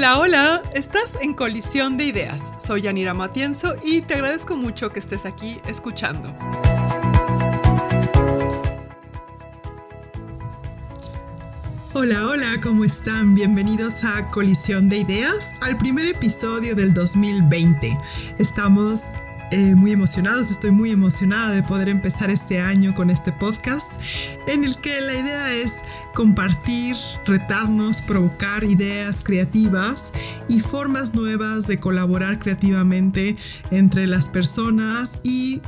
Hola, hola, estás en Colisión de Ideas. Soy Yanira Matienzo y te agradezco mucho que estés aquí escuchando. Hola, hola, ¿cómo están? Bienvenidos a Colisión de Ideas, al primer episodio del 2020. Estamos eh, muy emocionados, estoy muy emocionada de poder empezar este año con este podcast en el que la idea es compartir, retarnos, provocar ideas creativas y formas nuevas de colaborar creativamente entre las personas y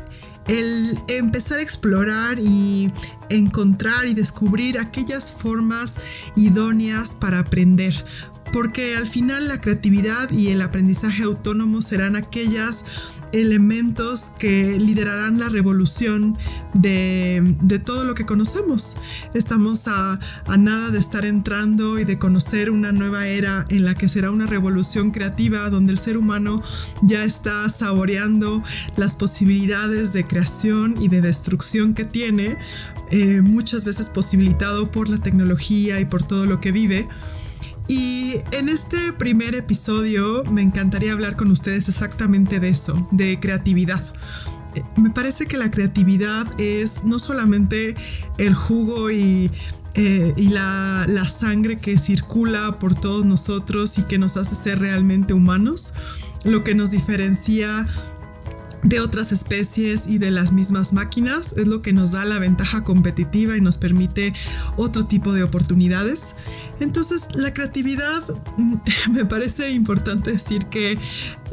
el empezar a explorar y encontrar y descubrir aquellas formas idóneas para aprender. Porque al final la creatividad y el aprendizaje autónomo serán aquellas elementos que liderarán la revolución de, todo lo que conocemos. Estamos a, nada de estar entrando y de conocer una nueva era en la que será una revolución creativa donde el ser humano ya está saboreando las posibilidades de creación y de destrucción que tiene, muchas veces posibilitado por la tecnología y por todo lo que vive. Y en este primer episodio me encantaría hablar con ustedes exactamente de eso, de creatividad. Eh, me parece que la creatividad es no solamente el jugo y, eh, la, la sangre que circula por todos nosotros y que nos hace ser realmente humanos, lo que nos diferencia de otras especies y de las mismas máquinas es lo que nos da la ventaja competitiva y nos permite otro tipo de oportunidades. Entonces, la creatividad me parece importante decir que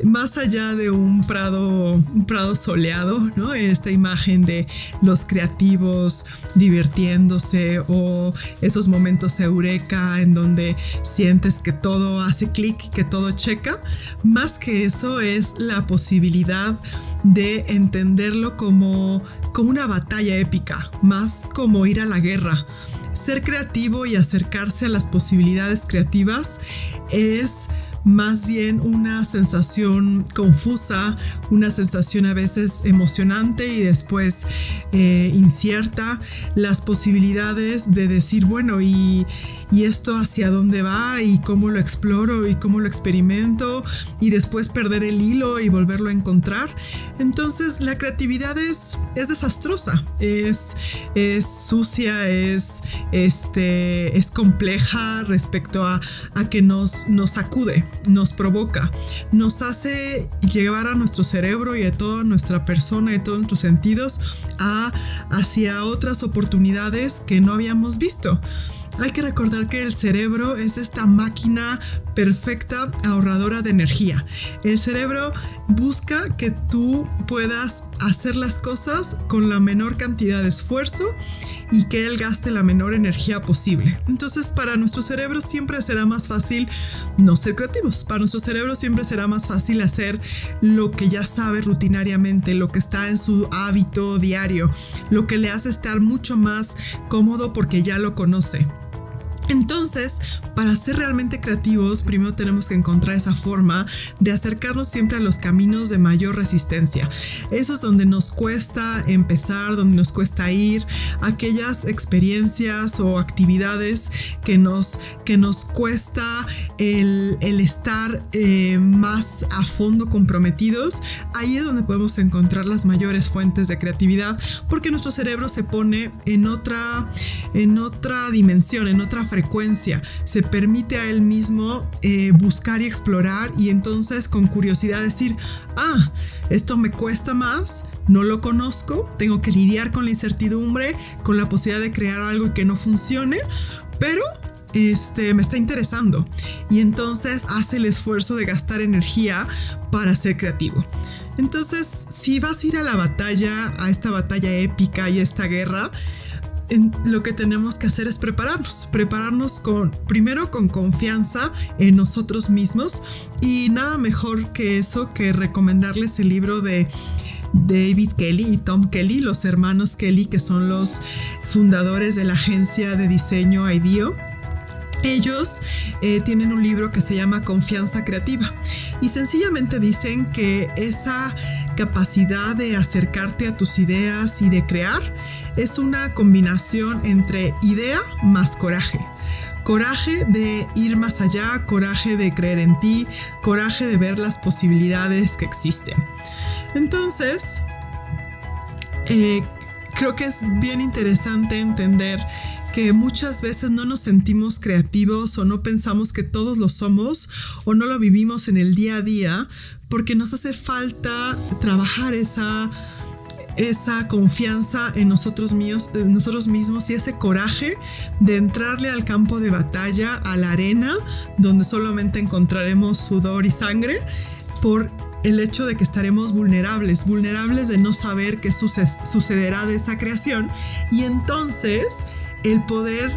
más allá de un prado, un prado soleado, ¿no? Esta imagen de los creativos divirtiéndose o esos momentos eureka en donde sientes que todo hace clic, que todo checa, más que eso es la posibilidad de entenderlo como, como una batalla épica, más como ir a la guerra. Ser creativo y acercarse a las posibilidades creativas es más bien una sensación confusa, una sensación a veces emocionante y después eh, incierta, las posibilidades de decir, bueno, y, y esto hacia dónde va y cómo lo exploro y cómo lo experimento y después perder el hilo y volverlo a encontrar. Entonces la creatividad es, es desastrosa, es, es sucia, es, este, es compleja respecto a, a que nos, nos sacude, nos provoca, nos hace llevar a nuestro cerebro y a toda nuestra persona y todos nuestros sentidos hacia otras oportunidades que no habíamos visto. Hay que recordar que el cerebro es esta máquina perfecta ahorradora de energía. El cerebro busca que tú puedas hacer las cosas con la menor cantidad de esfuerzo y que él gaste la menor energía posible. Entonces, para nuestro cerebro siempre será más fácil no ser creativos. Para nuestro cerebro siempre será más fácil hacer lo que ya sabe rutinariamente, lo que está en su hábito diario, lo que le hace estar mucho más cómodo porque ya lo conoce. Entonces, para ser realmente creativos, primero tenemos que encontrar esa forma de acercarnos siempre a los caminos de mayor resistencia. Eso es donde nos cuesta empezar, donde nos cuesta ir, aquellas experiencias o actividades que nos, que nos cuesta el, estar eh, más a fondo comprometidos. Ahí es donde podemos encontrar las mayores fuentes de creatividad, porque nuestro cerebro se pone en otra, en otra dimensión, en otra frecuencia frecuencia, se permite a él mismo eh, buscar y explorar y entonces con curiosidad decir, ah, esto me cuesta más, no lo conozco, tengo que lidiar con la incertidumbre, con la posibilidad de crear algo que no funcione, pero este, me está interesando. Y entonces hace el esfuerzo de gastar energía para ser creativo. Entonces, si vas a ir a la batalla, a esta batalla épica y esta guerra, lo que tenemos que hacer es prepararnos, prepararnos con, primero con confianza en nosotros mismos y nada mejor que eso que recomendarles el libro de David Kelly y Tom Kelly, los hermanos Kelly, que son los fundadores de la agencia de diseño IDEO. Ellos eh, tienen un libro que se llama Confianza Creativa y sencillamente dicen que esa capacidad de acercarte a tus ideas y de crear es una combinación entre idea más coraje. Coraje de ir más allá, coraje de creer en ti, coraje de ver las posibilidades que existen. Entonces, eh, creo que es bien interesante entender que muchas veces no nos sentimos creativos o no pensamos que todos lo somos o no lo vivimos en el día a día porque nos hace falta trabajar esa esa confianza en nosotros, míos, nosotros mismos y ese coraje de entrarle al campo de batalla, a la arena, donde solamente encontraremos sudor y sangre, por el hecho de que estaremos vulnerables, vulnerables de no saber qué sucederá de esa creación. Y entonces el poder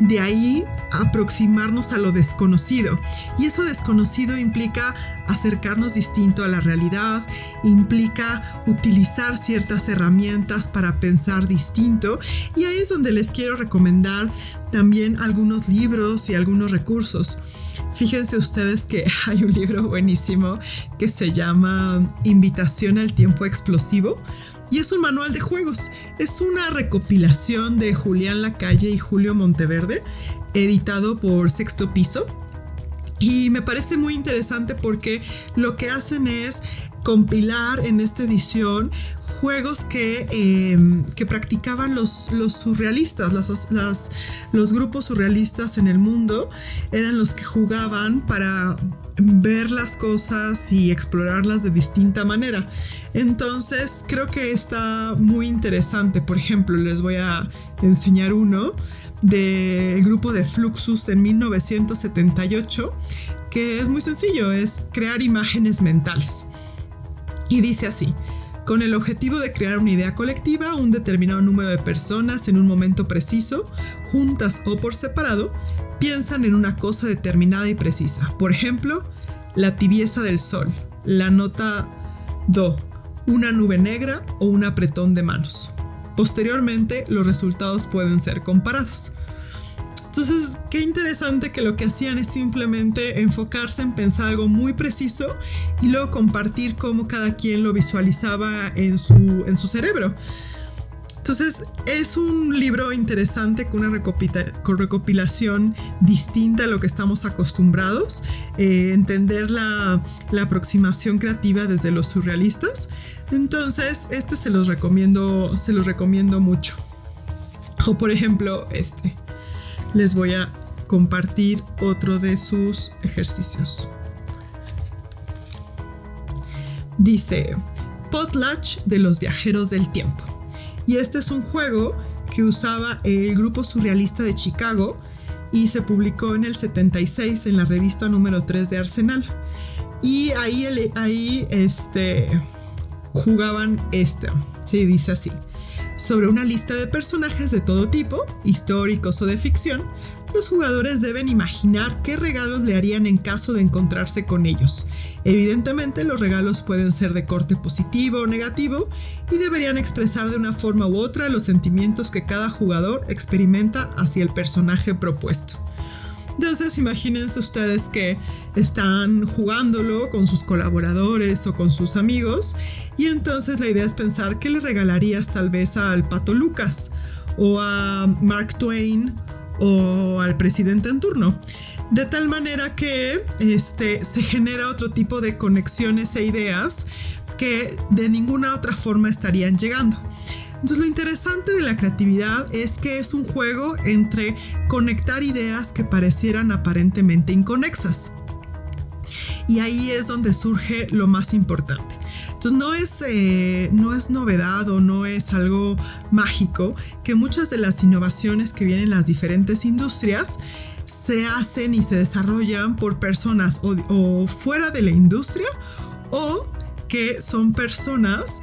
de ahí aproximarnos a lo desconocido. Y eso desconocido implica acercarnos distinto a la realidad, implica utilizar ciertas herramientas para pensar distinto. Y ahí es donde les quiero recomendar también algunos libros y algunos recursos. Fíjense ustedes que hay un libro buenísimo que se llama Invitación al tiempo explosivo y es un manual de juegos. Es una recopilación de Julián Lacalle y Julio Monteverde, editado por Sexto Piso. Y me parece muy interesante porque lo que hacen es compilar en esta edición juegos que, em, que practicaban los, los surrealistas, los grupos surrealistas en el mundo, eran los que jugaban para ver las cosas y explorarlas de distinta manera. Entonces creo que está muy interesante. Por ejemplo, les voy a enseñar uno del grupo de Fluxus en 1978, que es muy sencillo, es crear imágenes mentales. Y dice así, con el objetivo de crear una idea colectiva, un determinado número de personas en un momento preciso, juntas o por separado, piensan en una cosa determinada y precisa. Por ejemplo, la tibieza del sol, la nota do, una nube negra o un apretón de manos. Posteriormente, los resultados pueden ser comparados. Entonces, qué interesante que lo que hacían es simplemente enfocarse en pensar algo muy preciso y luego compartir cómo cada quien lo visualizaba en su, en su cerebro. Entonces, es un libro interesante con una recopilación distinta a lo que estamos acostumbrados, eh, entender la, la, aproximación creativa desde los surrealistas. Entonces, este se los recomiendo, se los recomiendo mucho. O por ejemplo, este les voy a compartir otro de sus ejercicios. Dice, Potlatch de los viajeros del tiempo. Y este es un juego que usaba el grupo surrealista de Chicago y se publicó en el 76 en la revista número 3 de Arsenal. Y ahí, ahí este, jugaban este. Sí, dice así sobre una lista de personajes de todo tipo, históricos o de ficción, los jugadores deben imaginar qué regalos le harían en caso de encontrarse con ellos. Evidentemente los regalos pueden ser de corte positivo o negativo y deberían expresar de una forma u otra los sentimientos que cada jugador experimenta hacia el personaje propuesto. Entonces imagínense ustedes que están jugándolo con sus colaboradores o con sus amigos y entonces la idea es pensar qué le regalarías tal vez al Pato Lucas o a Mark Twain o al presidente en turno. De tal manera que este, se genera otro tipo de conexiones e ideas que de ninguna otra forma estarían llegando. Entonces lo interesante de la creatividad es que es un juego entre conectar ideas que parecieran aparentemente inconexas. Y ahí es donde surge lo más importante. Entonces no es, eh, no es novedad o no es algo mágico que muchas de las innovaciones que vienen en las diferentes industrias se hacen y se desarrollan por personas o fuera de la industria o que son personas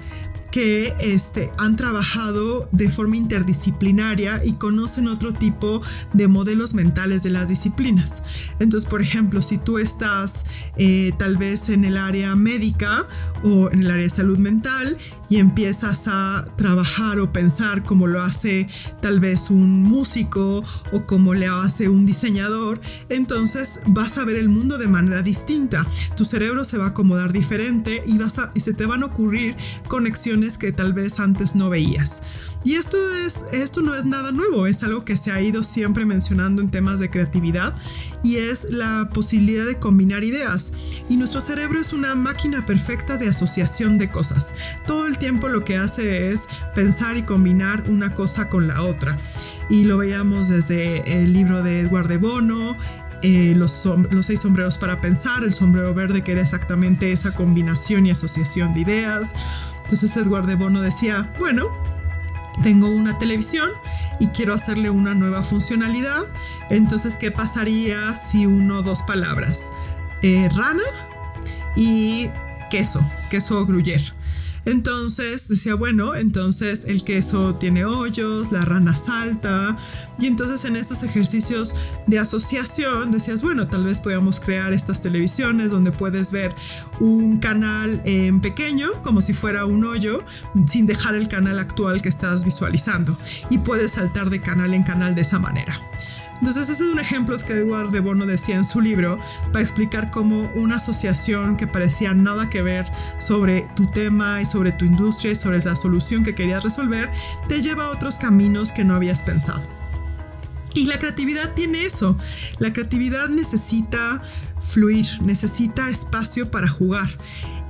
que este, han trabajado de forma interdisciplinaria y conocen otro tipo de modelos mentales de las disciplinas. Entonces, por ejemplo, si tú estás eh, tal vez en el área médica o en el área de salud mental y empiezas a trabajar o pensar como lo hace tal vez un músico o como le hace un diseñador, entonces vas a ver el mundo de manera distinta. Tu cerebro se va a acomodar diferente y, vas y se te van a ocurrir conexiones que tal vez antes no veías. Y esto, es, esto no es nada nuevo, es algo que se ha ido siempre mencionando en temas de creatividad y es la posibilidad de combinar ideas. Y nuestro cerebro es una máquina perfecta de asociación de cosas. Todo tiempo lo que hace es pensar y combinar una cosa con la otra. Y lo veíamos desde el libro de Edward de Bono, eh, los, seis sombreros para pensar, el sombrero verde que era exactamente esa combinación y asociación de ideas. Entonces Edward de Bono decía, bueno, tengo una televisión y quiero hacerle una nueva funcionalidad. Entonces, ¿qué pasaría si uno dos palabras? Eh, rana y queso, queso gruyere. Entonces decía, bueno, entonces el queso tiene hoyos, la rana salta. Y entonces en estos ejercicios de asociación decías, bueno, tal vez podamos crear estas televisiones donde puedes ver un canal en pequeño, como si fuera un hoyo, sin dejar el canal actual que estás visualizando. Y puedes saltar de canal en canal de esa manera. Entonces, ese es un ejemplo que Edward de Bono decía en su libro para explicar cómo una asociación que parecía nada que ver sobre tu tema y sobre tu industria y sobre la solución que querías resolver, te lleva a otros caminos que no habías pensado. Y la creatividad tiene eso. La creatividad necesita fluir, necesita espacio para jugar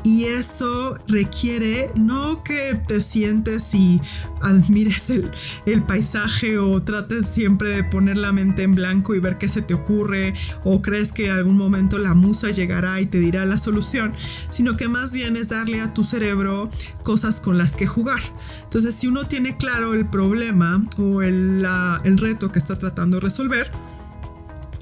y eso requiere no que te sientes y admires el, paisaje o trates siempre de poner la mente en blanco y ver qué se te ocurre o crees que algún momento la musa llegará y te dirá la solución, sino que más bien es darle a tu cerebro cosas con las que jugar. Entonces, si uno tiene claro el problema o el, el reto que está tratando de resolver,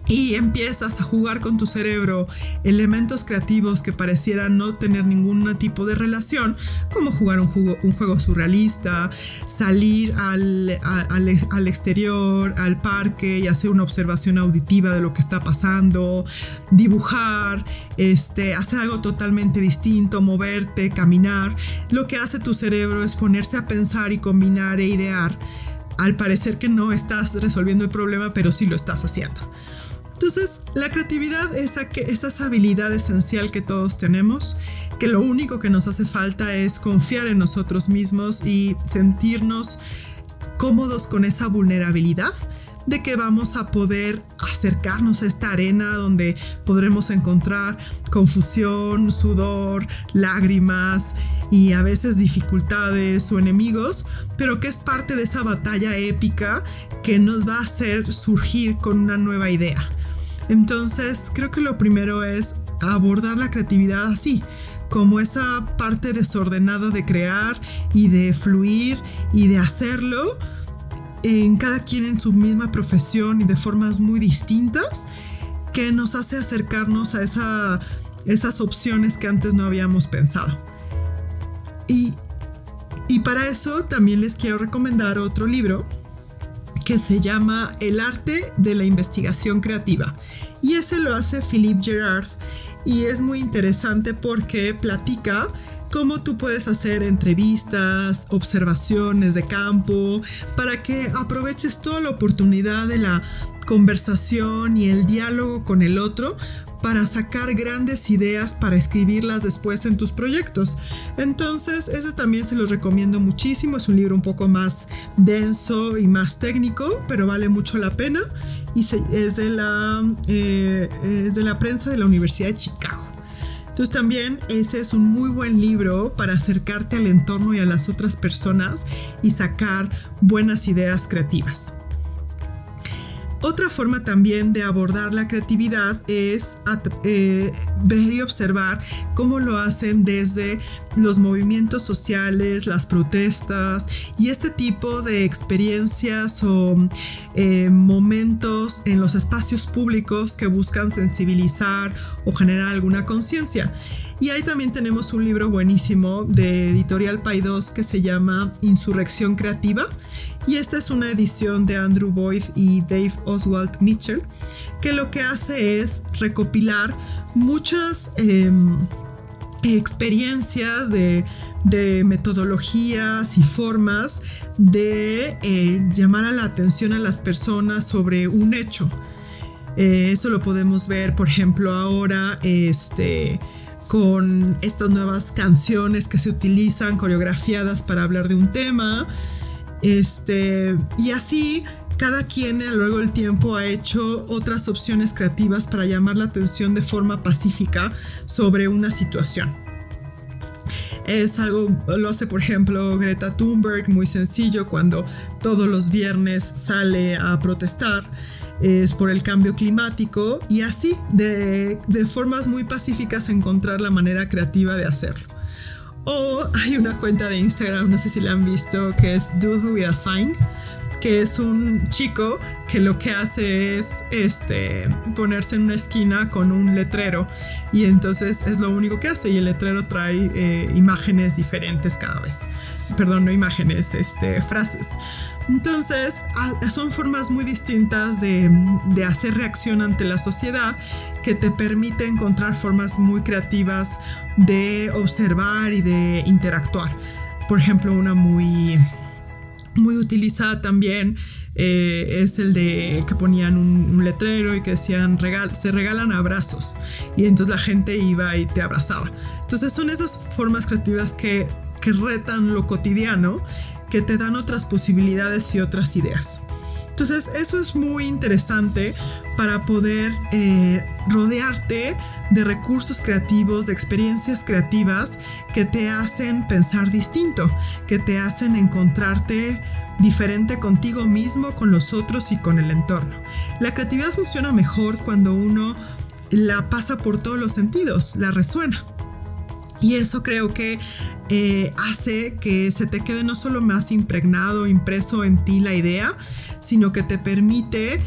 y empiezas a jugar con tu cerebro elementos creativos que parecieran no tener ningún tipo de relación, como jugar un juego, surrealista, salir al, al, exterior, al parque y hacer una observación auditiva de lo que está pasando, dibujar, este, hacer algo totalmente distinto, moverte, caminar. Lo que hace tu cerebro es ponerse a pensar y combinar e idear. Al parecer que no estás resolviendo el problema, pero sí lo estás haciendo. Entonces, la creatividad es esa habilidad esencial que todos tenemos, que lo único que nos hace falta es confiar en nosotros mismos y sentirnos cómodos con esa vulnerabilidad de que vamos a poder acercarnos a esta arena donde podremos encontrar confusión, sudor, lágrimas y a veces dificultades o enemigos, pero que es parte de esa batalla épica que nos va a hacer surgir con una nueva idea. Entonces, creo que lo primero es abordar la creatividad así, como esa parte desordenada de crear y de fluir y de hacerlo en cada quien en su misma profesión y de formas muy distintas que nos hace acercarnos a esas opciones que antes no habíamos pensado. Y, para eso también les quiero recomendar otro libro que se llama El arte de la investigación creativa. Y ese lo hace Philippe Gerard y es muy interesante porque platica cómo tú puedes hacer entrevistas, observaciones de campo, para que aproveches toda la oportunidad de la conversación y el diálogo con el otro para sacar grandes ideas para escribirlas después en tus proyectos. Entonces, ese también se los recomiendo muchísimo. Es un libro un poco más denso y más técnico, pero vale mucho la pena. Y es, de la, eh, es de la prensa de la Universidad de Chicago. Entonces también ese es un muy buen libro para acercarte al entorno y a las otras personas y sacar buenas ideas creativas. Otra forma también de abordar la creatividad es eh, ver y observar cómo lo hacen desde los movimientos sociales, las protestas y este tipo de experiencias o eh, momentos en los espacios públicos que buscan sensibilizar o generar alguna conciencia. Y ahí también tenemos un libro buenísimo de Editorial Paidós que se llama Insurrección Creativa. Y esta es una edición de Andrew Boyd y Dave Oswald Mitchell, que lo que hace es recopilar muchas em, experiencias de, metodologías y formas de eh, llamar a la atención a las personas sobre un hecho. Eh, eso lo podemos ver, por ejemplo, ahora, este con estas nuevas canciones que se utilizan coreografiadas para hablar de un tema. Este, y así cada quien a lo largo del tiempo ha hecho otras opciones creativas para llamar la atención de forma pacífica sobre una situación. Es algo, lo hace por ejemplo Greta Thunberg, muy sencillo, cuando todos los viernes sale a protestar es por el cambio climático y así, de, formas muy pacíficas, encontrar la manera creativa de hacerlo. O hay una cuenta de Instagram, no sé si la han visto, que es Dude with a Sign, que es un chico que lo que hace es este, ponerse en una esquina con un letrero y entonces es lo único que hace y el letrero trae eh, imágenes diferentes cada vez. Perdón, no imágenes, este, frases. Entonces, son formas muy distintas de, hacer reacción ante la sociedad que te permite encontrar formas muy creativas de observar y de interactuar. Por ejemplo, una muy muy utilizada también eh, es el de que ponían un, letrero y que decían se regalan abrazos y entonces la gente iba y te abrazaba. Entonces son esas formas creativas que, que retan lo cotidiano, que te dan otras posibilidades y otras ideas. Entonces eso es muy interesante para poder eh, rodearte de recursos creativos, de experiencias creativas que te hacen pensar distinto, que te hacen encontrarte diferente contigo mismo, con los otros y con el entorno. La creatividad funciona mejor cuando uno la pasa por todos los sentidos, la resuena. Y eso creo que eh, hace que se te quede no solo más impregnado, impreso en ti la idea, sino que te permite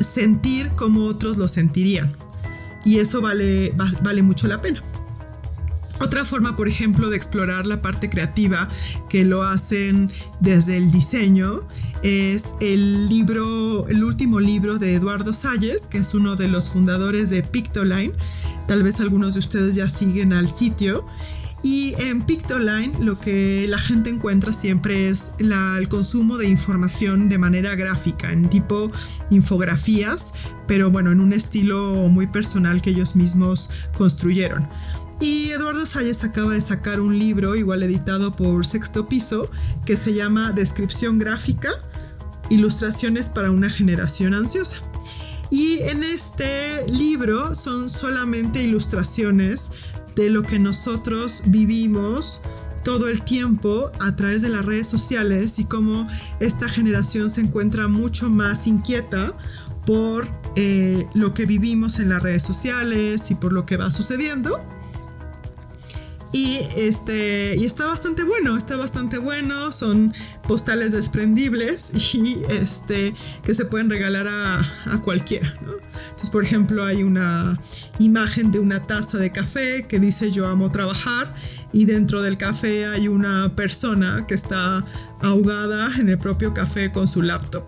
sentir como otros lo sentirían. Y eso vale, vale mucho la pena. Otra forma, por ejemplo, de explorar la parte creativa que lo hacen desde el diseño es el libro, el último libro de Eduardo Salles, que es uno de los fundadores de Pictoline. Tal vez algunos de ustedes ya siguen al sitio. Y en Pictoline lo que la gente encuentra siempre es el consumo de información de manera gráfica, en tipo infografías, pero bueno, en un estilo muy personal que ellos mismos construyeron. Y Eduardo Salles acaba de sacar un libro, igual editado por Sexto Piso, que se llama Descripción Gráfica, Ilustraciones para una generación ansiosa. Y en este libro son solamente ilustraciones de lo que nosotros vivimos todo el tiempo a través de las redes sociales y cómo esta generación se encuentra mucho más inquieta por eh, lo que vivimos en las redes sociales y por lo que va sucediendo. Y, este, y está bastante bueno, está bastante bueno, son postales desprendibles y este, que se pueden regalar a, a cualquiera. Entonces, por ejemplo, hay una imagen de una taza de café que dice yo amo trabajar y dentro del café hay una persona que está ahogada en el propio café con su laptop.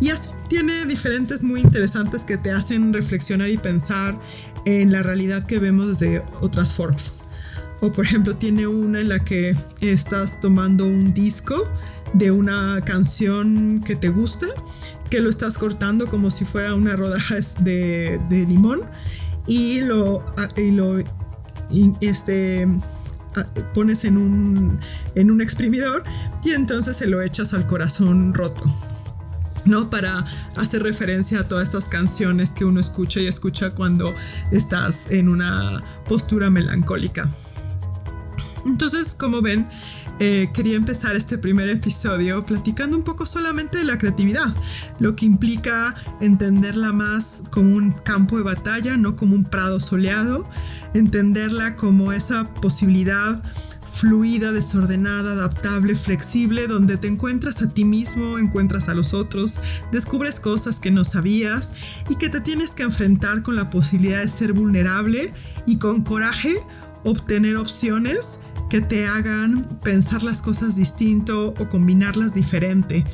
Y así tiene diferentes muy interesantes que te hacen reflexionar y pensar en la realidad que vemos de otras formas. O por ejemplo tiene una en la que estás tomando un disco de una canción que te gusta, que lo estás cortando como si fuera una rodaja de, limón y lo, lo este, pones en un, en un exprimidor y entonces se lo echas al corazón roto. ¿no? Para hacer referencia a todas estas canciones que uno escucha y escucha cuando estás en una postura melancólica. Entonces, como ven, eh, quería empezar este primer episodio platicando un poco solamente de la creatividad, lo que implica entenderla más como un campo de batalla, no como un prado soleado, entenderla como esa posibilidad fluida, desordenada, adaptable, flexible, donde te encuentras a ti mismo, encuentras a los otros, descubres cosas que no sabías y que te tienes que enfrentar con la posibilidad de ser vulnerable y con coraje obtener opciones que te hagan pensar las cosas distinto o combinarlas diferente.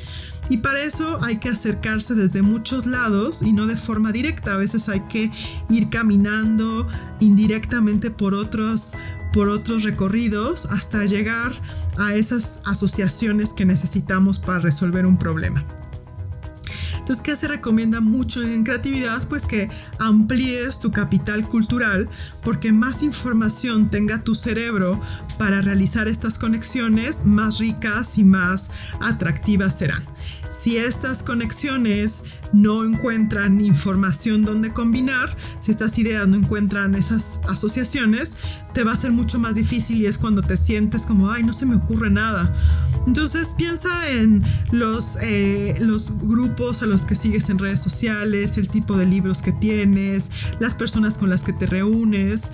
Y para eso hay que acercarse desde muchos lados y no de forma directa. A veces hay que ir caminando indirectamente por otros, por otros recorridos hasta llegar a esas asociaciones que necesitamos para resolver un problema. Entonces, ¿qué se recomienda mucho en creatividad? Pues que amplíes tu capital cultural porque más información tenga tu cerebro para realizar estas conexiones, más ricas y más atractivas serán. Si estas conexiones no encuentran información donde combinar, si estas ideas no encuentran esas asociaciones, te va a ser mucho más difícil y es cuando te sientes como, ay, no se me ocurre nada. Entonces piensa en los, eh, los grupos a los que sigues en redes sociales, el tipo de libros que tienes, las personas con las que te reúnes,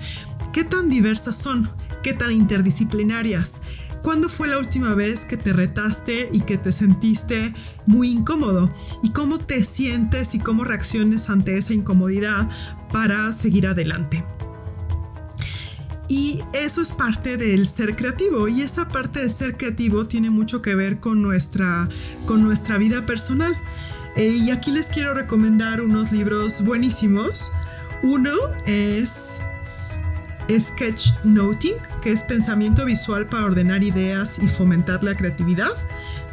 qué tan diversas son, qué tan interdisciplinarias. ¿Cuándo fue la última vez que te retaste y que te sentiste muy incómodo? ¿Y cómo te sientes y cómo reacciones ante esa incomodidad para seguir adelante? Y eso es parte del ser creativo y esa parte del ser creativo tiene mucho que ver con nuestra, con nuestra vida personal. Eh, y aquí les quiero recomendar unos libros buenísimos. Uno es Sketchnoting, que es pensamiento visual para ordenar ideas y fomentar la creatividad,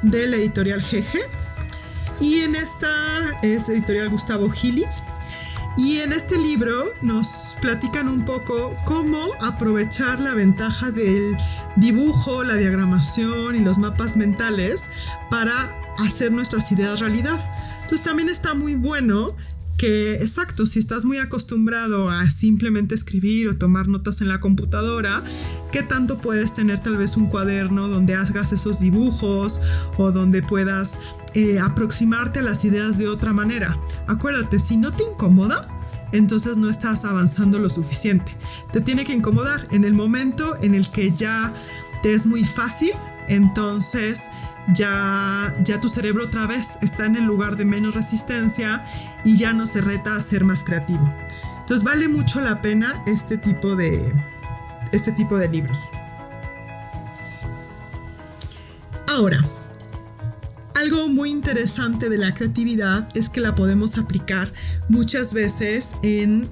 de la editorial GG. Y en esta es editorial Gustavo Gili. Y en este libro nos platican un poco cómo aprovechar la ventaja del dibujo, la diagramación y los mapas mentales para hacer nuestras ideas realidad. Entonces también está muy bueno que, exacto, si estás muy acostumbrado a simplemente escribir o tomar notas en la computadora, ¿qué tanto puedes tener tal vez un cuaderno donde hagas esos dibujos o donde puedas eh, aproximarte a las ideas de otra manera? Acuérdate, si no te incomoda, entonces no estás avanzando lo suficiente. Te tiene que incomodar en el momento en el que ya te es muy fácil, entonces ya, ya tu cerebro otra vez está en el lugar de menos resistencia y ya no se reta a ser más creativo. Entonces vale mucho la pena este tipo de, este tipo de libros. Ahora, algo muy interesante de la creatividad es que la podemos aplicar muchas veces en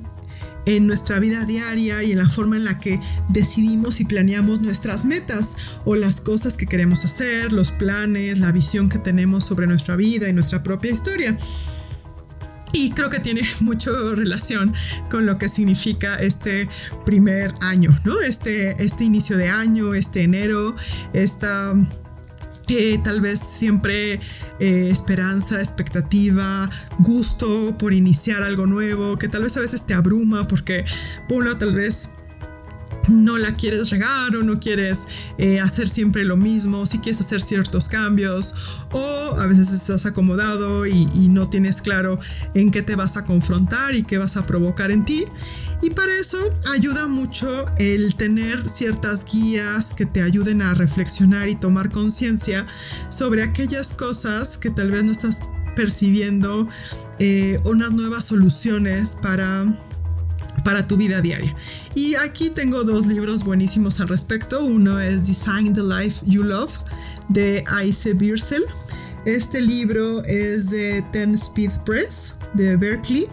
en nuestra vida diaria y en la forma en la que decidimos y planeamos nuestras metas o las cosas que queremos hacer, los planes, la visión que tenemos sobre nuestra vida y nuestra propia historia. Y creo que tiene mucho relación con lo que significa este primer año, ¿no? Este, este inicio de año, este enero, esta tal vez siempre eh, esperanza, expectativa, gusto por iniciar algo nuevo, que tal vez a veces te abruma porque, por tal vez no la quieres regar o no quieres eh, hacer siempre lo mismo, si quieres hacer ciertos cambios o a veces estás acomodado y, no tienes claro en qué te vas a confrontar y qué vas a provocar en ti. Y para eso ayuda mucho el tener ciertas guías que te ayuden a reflexionar y tomar conciencia sobre aquellas cosas que tal vez no estás percibiendo eh, unas nuevas soluciones para para tu vida diaria. Y aquí tengo dos libros buenísimos al respecto. Uno es Design the Life You Love de Aise Birsel. Este libro es de Ten Speed Press de Berkeley.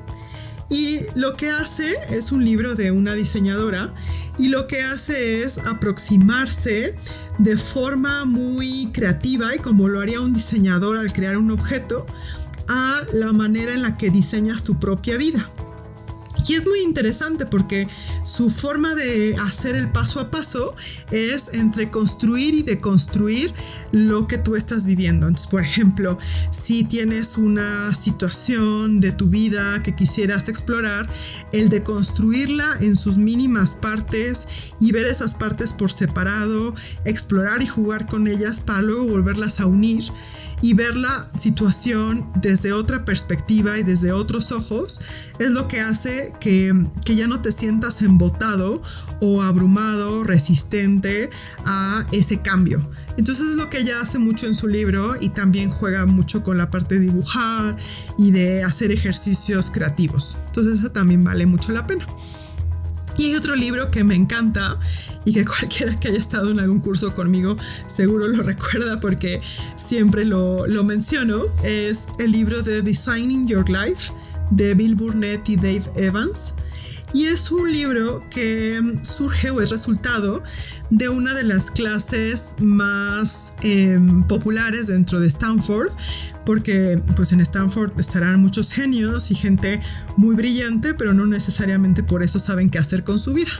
Y lo que hace es un libro de una diseñadora y lo que hace es aproximarse de forma muy creativa y como lo haría un diseñador al crear un objeto a la manera en la que diseñas tu propia vida. Y es muy interesante porque su forma de hacer el paso a paso es entre construir y deconstruir lo que tú estás viviendo. Entonces, por ejemplo, si tienes una situación de tu vida que quisieras explorar, el de construirla en sus mínimas partes y ver esas partes por separado, explorar y jugar con ellas para luego volverlas a unir y ver la situación desde otra perspectiva y desde otros ojos es lo que hace que, ya no te sientas embotado o abrumado, resistente a ese cambio. Entonces es lo que ella hace mucho en su libro y también juega mucho con la parte de dibujar y de hacer ejercicios creativos. Entonces eso también vale mucho la pena. Y hay otro libro que me encanta y que cualquiera que haya estado en algún curso conmigo seguro lo recuerda porque siempre lo, lo menciono. Es el libro de Designing Your Life de Bill Burnett y Dave Evans. Y es un libro que surge o es resultado de una de las clases más em, populares dentro de Stanford, porque pues en Stanford estarán muchos genios y gente muy brillante, pero no necesariamente por eso saben qué hacer con su vida.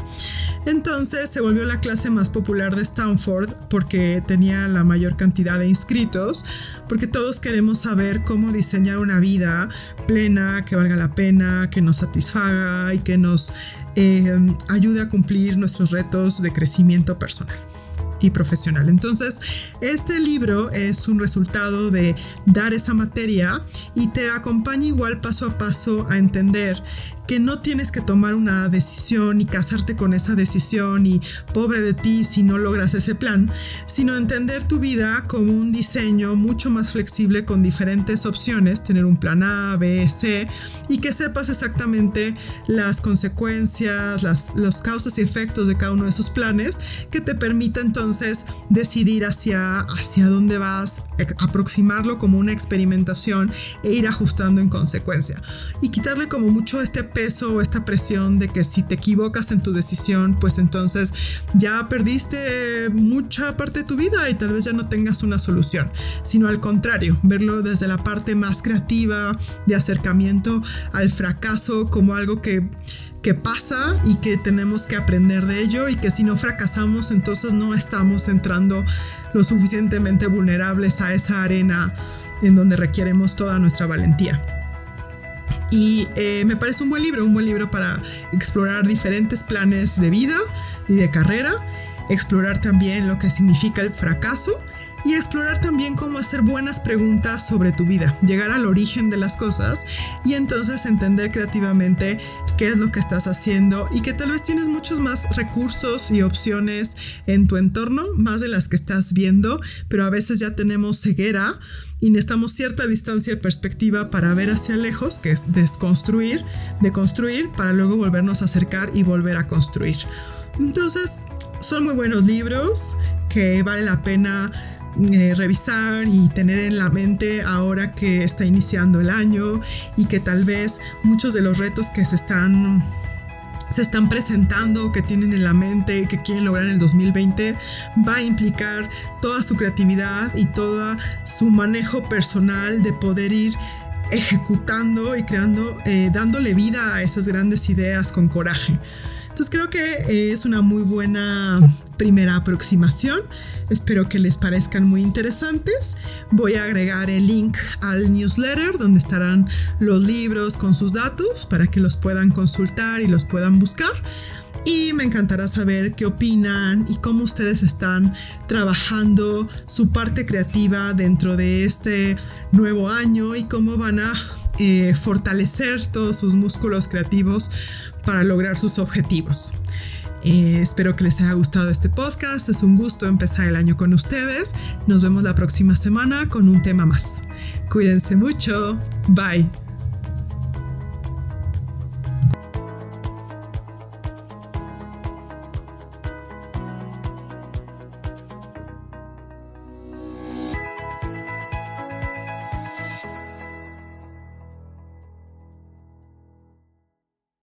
Entonces se volvió la clase más popular de Stanford porque tenía la mayor cantidad de inscritos, porque todos queremos saber cómo diseñar una vida plena, que valga la pena, que nos satisfaga y que nos eh, ayude a cumplir nuestros retos de crecimiento personal y profesional. Entonces, este libro es un resultado de dar esa materia y te acompaña igual paso a paso a entender que no tienes que tomar una decisión y casarte con esa decisión y pobre de ti si no logras ese plan, sino entender tu vida como un diseño mucho más flexible con diferentes opciones, tener un plan A, B, C y que sepas exactamente las consecuencias, las los causas y efectos de cada uno de esos planes que te permita entonces decidir hacia, hacia dónde vas, aproximarlo como una experimentación e ir ajustando en consecuencia. Y quitarle como mucho este peso o esta presión de que si te equivocas en tu decisión, pues entonces ya perdiste mucha parte de tu vida y tal vez ya no tengas una solución, sino al contrario, verlo desde la parte más creativa de acercamiento al fracaso como algo que que pasa y que tenemos que aprender de ello y que si no fracasamos entonces no estamos entrando lo suficientemente vulnerables a esa arena en donde requeremos toda nuestra valentía. Y eh, me parece un buen libro, un buen libro para explorar diferentes planes de vida y de carrera, explorar también lo que significa el fracaso y explorar también cómo hacer buenas preguntas sobre tu vida, llegar al origen de las cosas y entonces entender creativamente qué es lo que estás haciendo y que tal vez tienes muchos más recursos y opciones en tu entorno, más de las que estás viendo, pero a veces ya tenemos ceguera y necesitamos cierta distancia de perspectiva para ver hacia lejos, que es desconstruir, deconstruir, para luego volvernos a acercar y volver a construir. Entonces, son muy buenos libros que vale la pena eh, revisar y tener en la mente ahora que está iniciando el año y que tal vez muchos de los retos que se están se están presentando, que tienen en la mente, que quieren lograr en el 2020, va a implicar toda su creatividad y todo su manejo personal de poder ir ejecutando y creando, eh, dándole vida a esas grandes ideas con coraje. Entonces creo que es una muy buena primera aproximación. Espero que les parezcan muy interesantes. Voy a agregar el link al newsletter donde estarán los libros con sus datos para que los puedan consultar y los puedan buscar. Y me encantará saber qué opinan y cómo ustedes están trabajando su parte creativa dentro de este nuevo año y cómo van a eh, fortalecer todos sus músculos creativos para lograr sus objetivos. Eh, espero que les haya gustado este podcast. Es un gusto empezar el año con ustedes. Nos vemos la próxima semana con un tema más. Cuídense mucho. Bye.